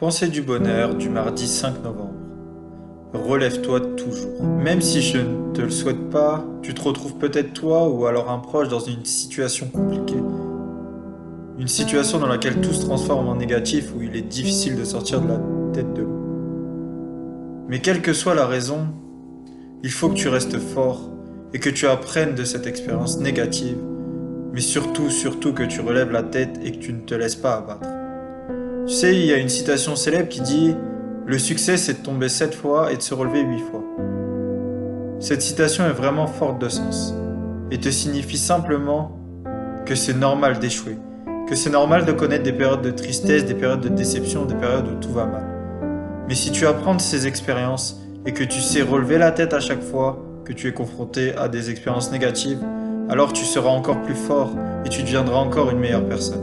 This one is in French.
Pensée du bonheur du mardi 5 novembre. Relève-toi toujours. Même si je ne te le souhaite pas, tu te retrouves peut-être toi ou alors un proche dans une situation compliquée. Une situation dans laquelle tout se transforme en négatif où il est difficile de sortir de la tête de l'eau. Mais quelle que soit la raison, il faut que tu restes fort et que tu apprennes de cette expérience négative, mais surtout, surtout que tu relèves la tête et que tu ne te laisses pas abattre. Tu sais, il y a une citation célèbre qui dit Le succès, c'est de tomber sept fois et de se relever huit fois. Cette citation est vraiment forte de sens et te signifie simplement que c'est normal d'échouer, que c'est normal de connaître des périodes de tristesse, des périodes de déception, des périodes où tout va mal. Mais si tu apprends de ces expériences et que tu sais relever la tête à chaque fois que tu es confronté à des expériences négatives, alors tu seras encore plus fort et tu deviendras encore une meilleure personne.